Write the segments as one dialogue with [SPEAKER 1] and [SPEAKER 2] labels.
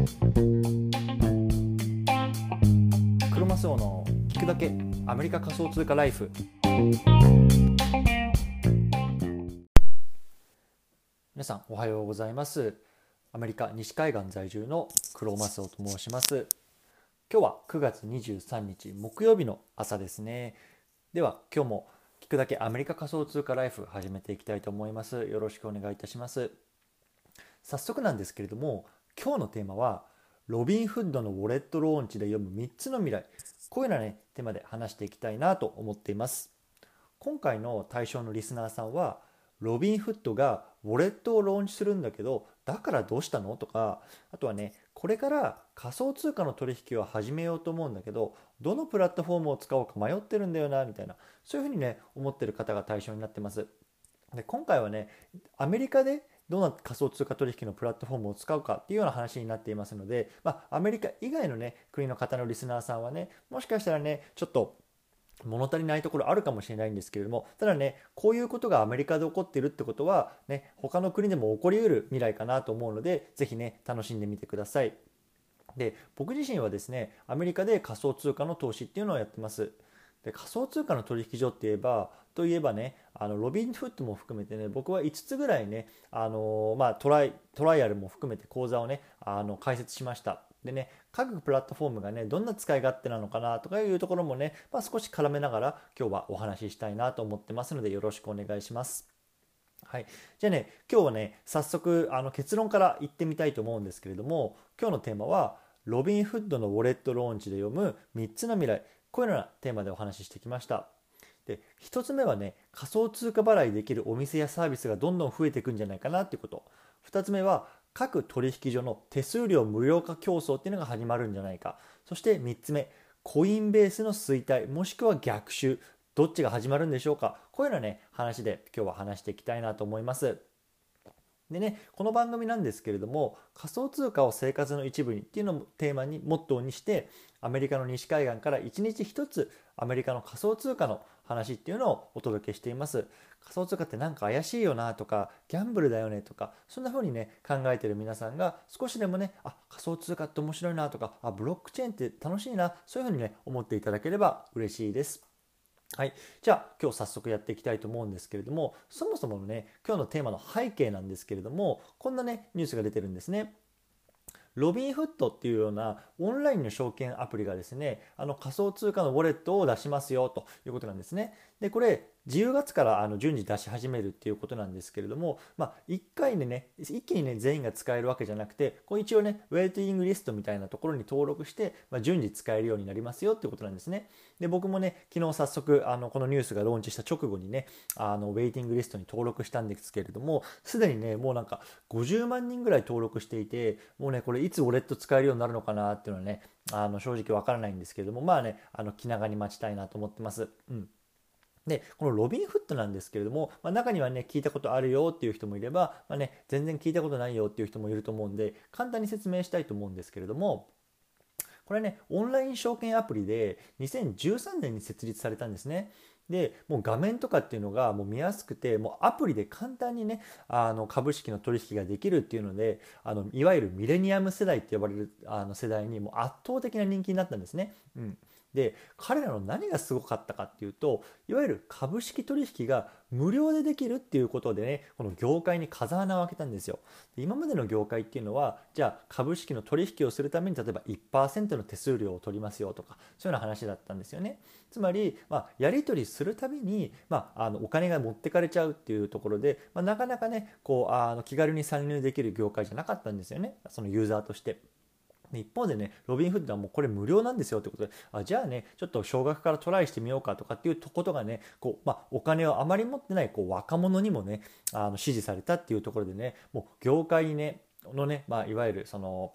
[SPEAKER 1] クロマスオの聞くだけアメリカ仮想通貨ライフ。皆さんおはようございます。アメリカ西海岸在住のクロマスオと申します。今日は9月23日木曜日の朝ですね。では今日も聞くだけアメリカ仮想通貨ライフ始めていきたいと思います。よろしくお願いいたします。早速なんですけれども今日のテーマはロビンフッドのウォレットローンチで読む3つの未来。こういうようなねテーマで話していきたいなと思っています。今回の対象のリスナーさんはロビンフッドがウォレットをローンチするんだけどだからどうしたのとかあとはねこれから仮想通貨の取引を始めようと思うんだけどどのプラットフォームを使おうか迷ってるんだよなみたいなそういうふうにね思ってる方が対象になってます。で今回はねアメリカでどんな仮想通貨取引のプラットフォームを使うかっていうような話になっていますので、まあ、アメリカ以外のね国の方のリスナーさんはねもしかしたらねちょっと物足りないところあるかもしれないんですけれどもただねこういうことがアメリカで起こっているってことはね他の国でも起こりうる未来かなと思うので是非ね楽しんでみてください。で僕自身はですねアメリカで仮想通貨の投資っていうのをやってます。で仮想通貨の取引所って言えばといえばねあのロビンフットも含めてね僕は5つぐらいねあの、まあ、トライトライアルも含めて講座をねあの開設しました。でね各プラットフォームがねどんな使い勝手なのかなとかいうところもね、まあ、少し絡めながら今日はお話ししたいなと思ってますのでよろしくお願いします。はい、じゃあね今日はね早速あの結論から言ってみたいと思うんですけれども今日のテーマはロビンフッドのウォレットローンチで読む3つの未来。こういうようなテーマでお話ししてきました。で1つ目はね仮想通貨払いできるお店やサービスがどんどん増えていくんじゃないかなっていうこと。2つ目は各取引所の手数料無料化競争っていうのが始まるんじゃないか。そして3つ目コインベースの衰退もしくは逆襲どっちが始まるんでしょうか。こういうようなね話で今日は話していきたいなと思います。でねこの番組なんですけれども仮想通貨を生活の一部にっていうのをテーマにモットーにしてアメリカの西海岸から1日1つアメリカの仮想通貨の話っていうのをお届けしています。仮想通貨ってなんか怪しいよなとかギャンブルだよねとかそんな風にね考えてる皆さんが少しでもねあ仮想通貨って面白いなとかあブロックチェーンって楽しいなそういう風にね思っていただければ嬉しいです。はい、じゃあ今日早速やっていきたいと思うんですけれどもそもそものね今日のテーマの背景なんですけれどもこんなねニュースが出てるんですね。ロビンフットっていうようなオンラインの証券アプリがですねあの仮想通貨のウォレットを出しますよということなんですね。でこれ10月からあの順次出し始めるっていうことなんですけれども、まあ、1回でね一気にね全員が使えるわけじゃなくてこう一応ねウェイティングリストみたいなところに登録して、まあ、順次使えるようになりますよっていうことなんですね。で僕もね昨日早速あのこのニュースがローンチした直後にねあのウェイティングリストに登録したんですけれどもすでにねもうなんか50万人ぐらい登録していてもうねこれいつウォレット使えるようになるのかなっていうのはねあの正直わからないんですけれどもまあねあの気長に待ちたいなと思ってます。うん。でこのロビンフットなんですけれども、まあ、中にはね聞いたことあるよっていう人もいれば、まあね、全然聞いたことないよっていう人もいると思うんで簡単に説明したいと思うんですけれどもこれねオンライン証券アプリで2013年に設立されたんですね。でもう画面とかっていうのがもう見やすくてもうアプリで簡単にねあの株式の取引ができるっていうのであのいわゆるミレニアム世代って呼ばれるあの世代にも圧倒的な人気になったんですね。うんで彼らの何がすごかったかっていうといわゆる株式取引が無料でできるっていうことでねこの業界に風穴を開けたんですよ。で今までの業界っていうのはじゃあ株式の取引をするために例えば1%の手数料を取りますよとかそういうような話だったんですよね。つまり、まあ、やり取りするたびに、まあ、あのお金が持ってかれちゃうっていうところで、まあ、なかなかねこうあの気軽に参入できる業界じゃなかったんですよね。そのユーザーとして。一方でね、ロビンフッドはもうこれ無料なんですよってことで、あじゃあね、ちょっと少額からトライしてみようかとかっていうとことがね、こうまあ、お金をあまり持ってないこう若者にもね、あの支持されたっていうところでね、もう業界にね、のね、まあ、いわゆるその、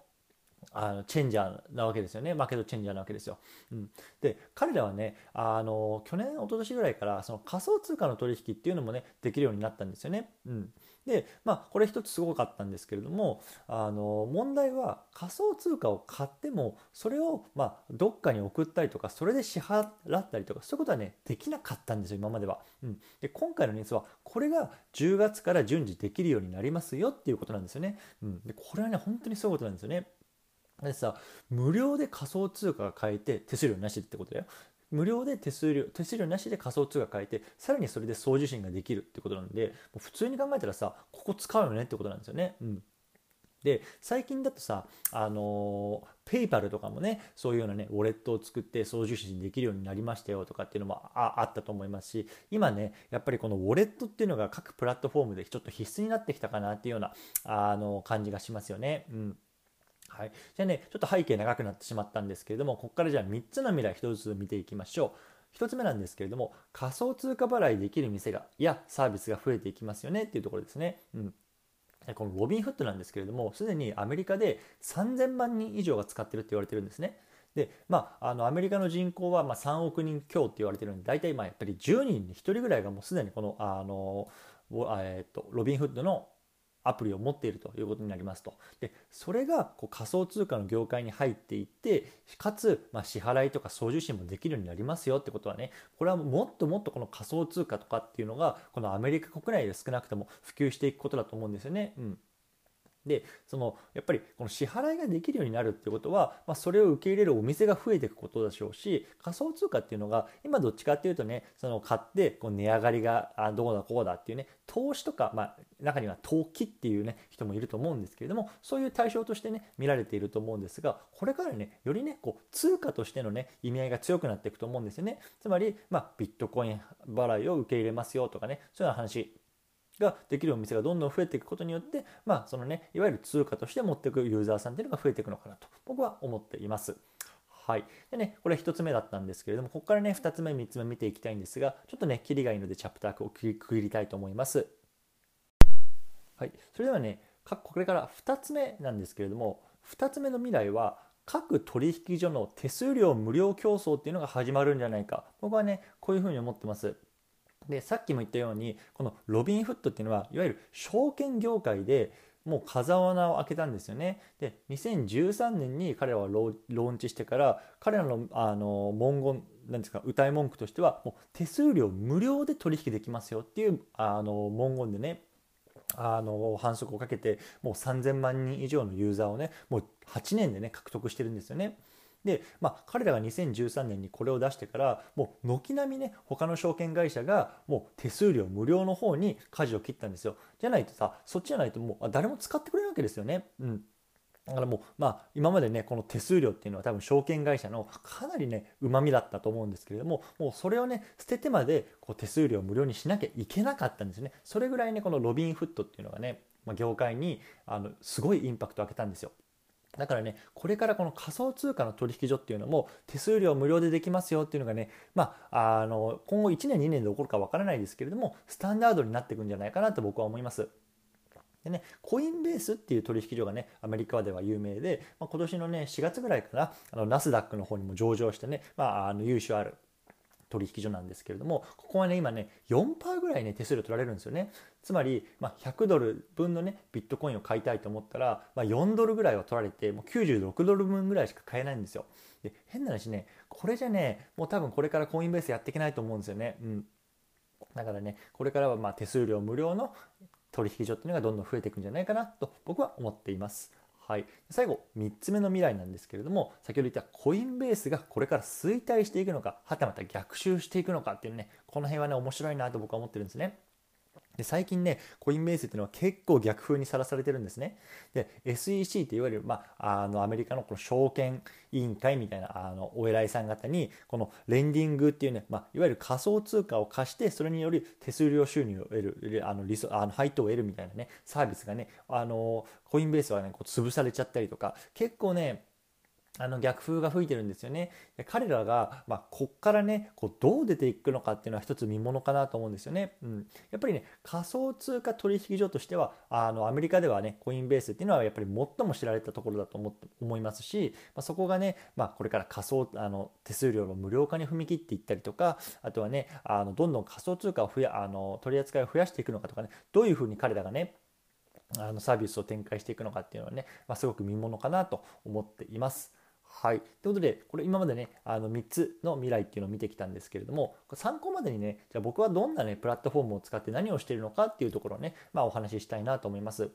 [SPEAKER 1] あのチェンジャーなわけですよね。マーケットチェンジャーなわけですよ。うん、で、彼らはね、あの去年、一昨年ぐらいからその仮想通貨の取引っていうのもね、できるようになったんですよね。うん、で、まあ、これ一つすごかったんですけれども、あの問題は仮想通貨を買っても、それをまあどっかに送ったりとか、それで支払ったりとか、そういうことはね、できなかったんですよ、今までは。うん、で今回のニュースは、これが10月から順次できるようになりますよっていうことなんですよね。うん、でこれはね、本当にそういうことなんですよね。でさ無料で仮想通貨が買えて手数料なしってことだよ無料で手数料手数料なしで仮想通貨買えてさらにそれで送受信ができるってことなんで普通に考えたらさここ使うよねってことなんですよね。うんで最近だとさあのペイパルとかもねそういうようなねウォレットを作って送受信できるようになりましたよとかっていうのもあったと思いますし今ねやっぱりこのウォレットっていうのが各プラットフォームでちょっと必須になってきたかなっていうようなあの感じがしますよね。うんはい、じゃあねちょっと背景長くなってしまったんですけれどもここからじゃあ3つの未来1つずつ見ていきましょう。1つ目なんですけれども仮想通貨払いできる店がやサービスが増えていきますよねっていうところですね、うん、このロビンフットなんですけれどもすでにアメリカで3000万人以上が使ってるって言われてるんですね。でまあ、あのアメリカの人口はま3億人強って言われてるんで大体まあやっぱり10人に1人ぐらいがもうすでにこのあの、えー、とロビンフッドのアプリを持っているということになりますと。でそれがこう仮想通貨の業界に入っていってかつ、ま、支払いとか送受信もできるようになりますよってことはねこれはもっともっとこの仮想通貨とかっていうのがこのアメリカ国内で少なくとも普及していくことだと思うんですよね。うんでそのやっぱりこの支払いができるようになるってことは、まあ、それを受け入れるお店が増えていくことでしょうし仮想通貨っていうのが今どっちかっていうとねその買ってこう値上がりがどうだこうだっていうね投資とか、まあ、中には投機っていうね人もいると思うんですけれどもそういう対象としてね見られていると思うんですがこれからねよりねこう通貨としてのね意味合いが強くなっていくと思うんですよね。つまり、まあ、ビットコイン払いを受け入れますよとかねそういう話ができるお店がどんどん増えていくことによって、まあ、そのね、いわゆる通貨として持っていくユーザーさんっていうのが増えていくのかなと、僕は思っています。はい。でね、これ1つ目だったんですけれども、ここからね、2つ目、3つ目見ていきたいんですが、ちょっとね、キリがいいので、チャプターを区切りたいと思います。はい。それではね、これから2つ目なんですけれども、2つ目の未来は、各取引所の手数料無料競争っていうのが始まるんじゃないか。僕はね、こういうふうに思ってます。でさっきも言ったようにこのロビンフットっていうのはいわゆる証券業界でもう風穴を開けたんですよね。で2013年に彼らはローンチしてから彼らのあの文言なんですか歌い文句としてはもう手数料無料で取引できますよっていうあの文言でねあの反則をかけてもう3000万人以上のユーザーをねもう8年でね獲得してるんですよね。で、まあ、彼らが2013年にこれを出してからもう軒並みね他の証券会社がもう手数料無料の方に舵を切ったんですよじゃないとさそっちじゃないともう誰も使ってくれるわけですよね。うんだからもう、まあ、今までね、この手数料っていうのは多分証券会社のかなりね、うまみだったと思うんですけれども、もうそれをね、捨ててまでこう手数料無料にしなきゃいけなかったんですよね。それぐらいね、このロビンフットっていうのがね、まあ、業界にあのすごいインパクトを開けたんですよ。だからね、これからこの仮想通貨の取引所っていうのも手数料無料でできますよっていうのがね、まあ、あの今後1年2年で起こるかわからないですけれども、スタンダードになっていくんじゃないかなと僕は思います。でね、コインベースっていう取引所がね、アメリカでは有名で、まあ、今年のね、4月ぐらいかな、あのナスダックの方にも上場してね、まあ、あの優秀ある取引所なんですけれども、ここはね、今ね、4%ぐらいね、手数料取られるんですよね。つまり、まあ、100ドル分のね、ビットコインを買いたいと思ったら、まあ、4ドルぐらいは取られて、もう96ドル分ぐらいしか買えないんですよ。で、変な話ね、これじゃね、もう多分これからコインベースやっていけないと思うんですよね。うん。だからね、これからはま手数料無料の取引所っていうのがどんどん増えていくんじゃないかなと僕は思っています。はい、最後3つ目の未来なんですけれども先ほど言ったコインベースがこれから衰退していくのかはたまた逆襲していくのかっていうねこの辺はね面白いなと僕は思ってるんですね。で最近ね、コインベースっていうのは結構逆風にさらされてるんですね。で、SEC っていわゆる、まあ、あのアメリカのこの証券委員会みたいなあのお偉いさん方に、このレンディングっていうね、まあ、いわゆる仮想通貨を貸して、それにより手数料収入を得る、あのリソあの配当を得るみたいなね、サービスがね、あのコインベースはね、こう潰されちゃったりとか、結構ね、あの逆風が吹いてるんですよね。で彼らが、まあ、こっからね、こうどう出ていくのかっていうのは一つ見ものかなと思うんですよね。うん。やっぱりね、仮想通貨取引所としては、あの、アメリカではね、コインベースっていうのはやっぱり最も知られたところだと思思いますし、まあ、そこがね、まあ、これから仮想、あの、手数料の無料化に踏み切っていったりとか、あとはね、あの、どんどん仮想通貨を増や、あの、取り扱いを増やしていくのかとかね、どういうふうに彼らがね、あのサービスを展開していくのかっていうのはね、まあ、すごく見ものかなと思っています。はい。ということで、これ今までね、あの3つの未来っていうのを見てきたんですけれども、参考までにね、じゃあ僕はどんなね、プラットフォームを使って何をしているのかっていうところをね、まあお話ししたいなと思います。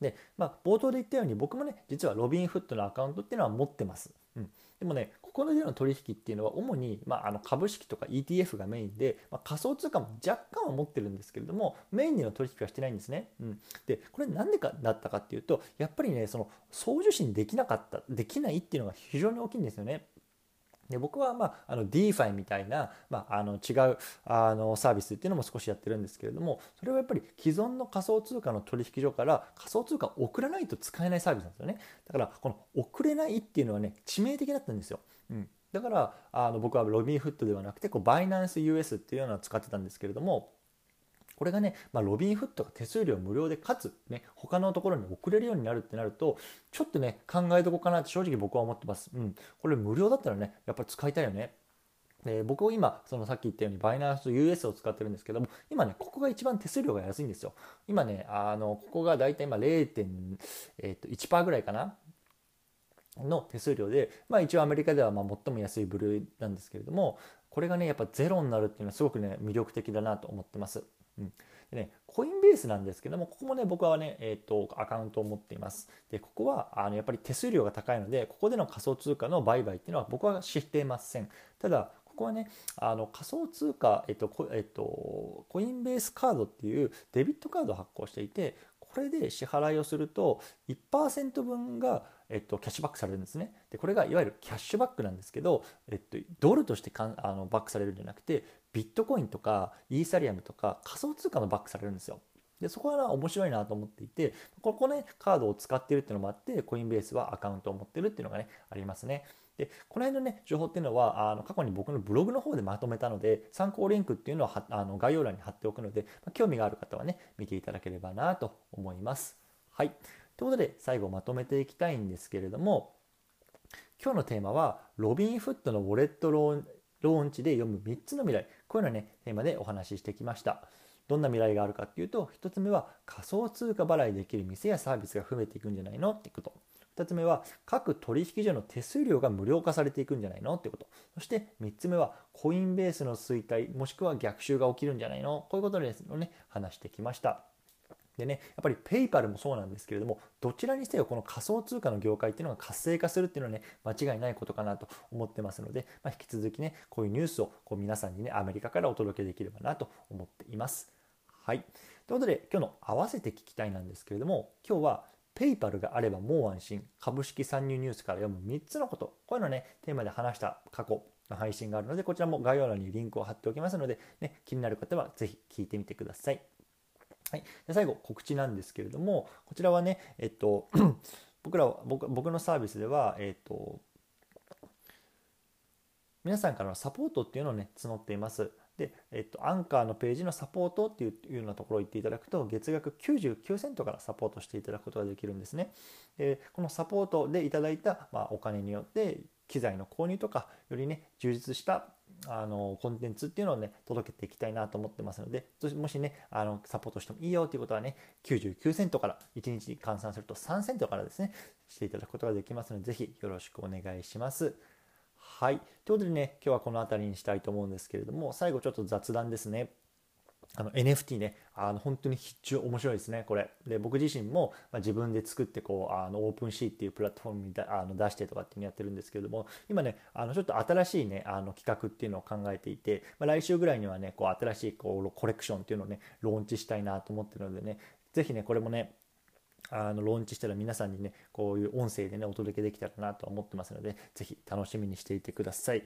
[SPEAKER 1] で、まあ、冒頭で言ったように僕もね実はロビンフットのアカウントっていうのは持ってます。うん、でもねここでの取引っていうのは主に、まあ、あの株式とか ETF がメインで、まあ、仮想通貨も若干は持ってるんですけれどもメインでの取引はしてないんですね。うん、でこれ何でかだったかっていうとやっぱりねその送受信できなかったできないっていうのが非常に大きいんですよね。で僕は、まあ、あの DeFi みたいな、まあ、あの違うあのサービスっていうのも少しやってるんですけれどもそれはやっぱり既存の仮想通貨の取引所から仮想通貨を送らないと使えないサービスなんですよね。だからこの送れないっていうのはね致命的だったんですよ、うん、だからあの僕はロビンフットではなくてこうバイナンス US っていうのを使ってたんですけれどもこれがね、まあ、ロビンフットが手数料無料でかつ、ね、他のところに送れるようになるってなるとちょっとね考えどこかなって正直僕は思ってます。うん、これ無料だったらねやっぱり使いたいよね。で僕は今そのさっき言ったようにバイナンス US を使ってるんですけども今ねここが一番手数料が安いんですよ今ねあのここがだいたい今0.1%ぐらいかなの手数料で、まあ、一応アメリカではま最も安い部類なんですけれどもこれがねやっぱゼロになるっていうのはすごくね魅力的だなと思ってます。うん、でね、コインベースなんですけども、ここもね、僕はね、えっ、ー、と、アカウントを持っています。で、ここは、あの、やっぱり手数料が高いので、ここでの仮想通貨の売買っていうのは僕は知っていません。ただ、ここはね、あの仮想通貨、えっとえっと、コインベースカードっていうデビットカードを発行していて、これで支払いをすると1%分が、えっと、キャッシュバックされるんですね。でこれがいわゆるキャッシュバックなんですけど、えっと、ドルとしてかんあのバックされるんじゃなくてビットコインとかイーサリアムとか仮想通貨のバックされるんですよ。でそこは面白いなと思っていてここねカードを使ってるっていうのもあってコインベースはアカウントを持ってるっていうのがねありますね。でこの辺のね情報っていうのはあの過去に僕のブログの方でまとめたので参考リンクっていうのはあの概要欄に貼っておくので、ま、興味がある方はね見ていただければなと思います。はいということで最後まとめていきたいんですけれども今日のテーマはロビンフットのウォレットローンローンチで読む3つの未来。こういうのねテーマでお話ししてきました。どんな未来があるかっていうと1つ目は仮想通貨払いできる店やサービスが増えていくんじゃないのってこと。2つ目は各取引所の手数料が無料化されていくんじゃないのってこと。そして3つ目はコインベースの衰退もしくは逆襲が起きるんじゃないの。こういうことですのね話してきました。でね、やっぱりペイパルもそうなんですけれども、どちらにせよこの仮想通貨の業界っていうのが活性化するっていうのはね、間違いないことかなと思ってますので、まあ、引き続きね、こういうニュースをこう皆さんにね、アメリカからお届けできればなと思っています。はい。ということで、今日の合わせて聞きたいなんですけれども、今日はペイパルがあればもう安心、株式参入ニュースから読む3つのこと、こういうのね、テーマで話した過去の配信があるので、こちらも概要欄にリンクを貼っておきますので、ね、気になる方はぜひ聞いてみてください。はい、で最後告知なんですけれどもこちらはねえっと 僕ら僕僕のサービスではえっと皆さんからのサポートっていうのをね募っています。で、えっと、アンカーのページのサポートっていうようなところを言っていただくと、月額99セントからサポートしていただくことができるんですね。でこのサポートでいただいた、まあ、お金によって、機材の購入とか、よりね、充実したあのコンテンツっていうのをね届けていきたいなと思ってますのでもしねあのサポートしてもいいよということはね99セントから1日に換算すると3セントからですねしていただくことができますので是非よろしくお願いします。はい。ということでね、今日はこの辺りにしたいと思うんですけれども、最後ちょっと雑談ですね。あの NFT ね、あの本当に必中面白いですね、これ。で、僕自身も、ま、自分で作ってこう、あのオープンシーっていうプラットフォームにだあの出してとかっていうのやってるんですけれども、今ね、あのちょっと新しいね、あの企画っていうのを考えていて、まあ、来週ぐらいにはね、こう新しいこうコレクションっていうのをね、ローンチしたいなと思ってるのでね、ぜひね、これもね、あのローンチしたら皆さんにね、こういう音声でね、お届けできたらなと思ってますので、ぜひ楽しみにしていてください。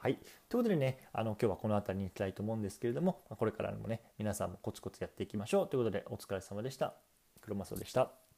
[SPEAKER 1] はい。ということでね、あの今日はこの辺りに行きたいと思うんですけれども、これからもね、皆さんもコツコツやっていきましょうということで、お疲れ様でした。黒マスオでした。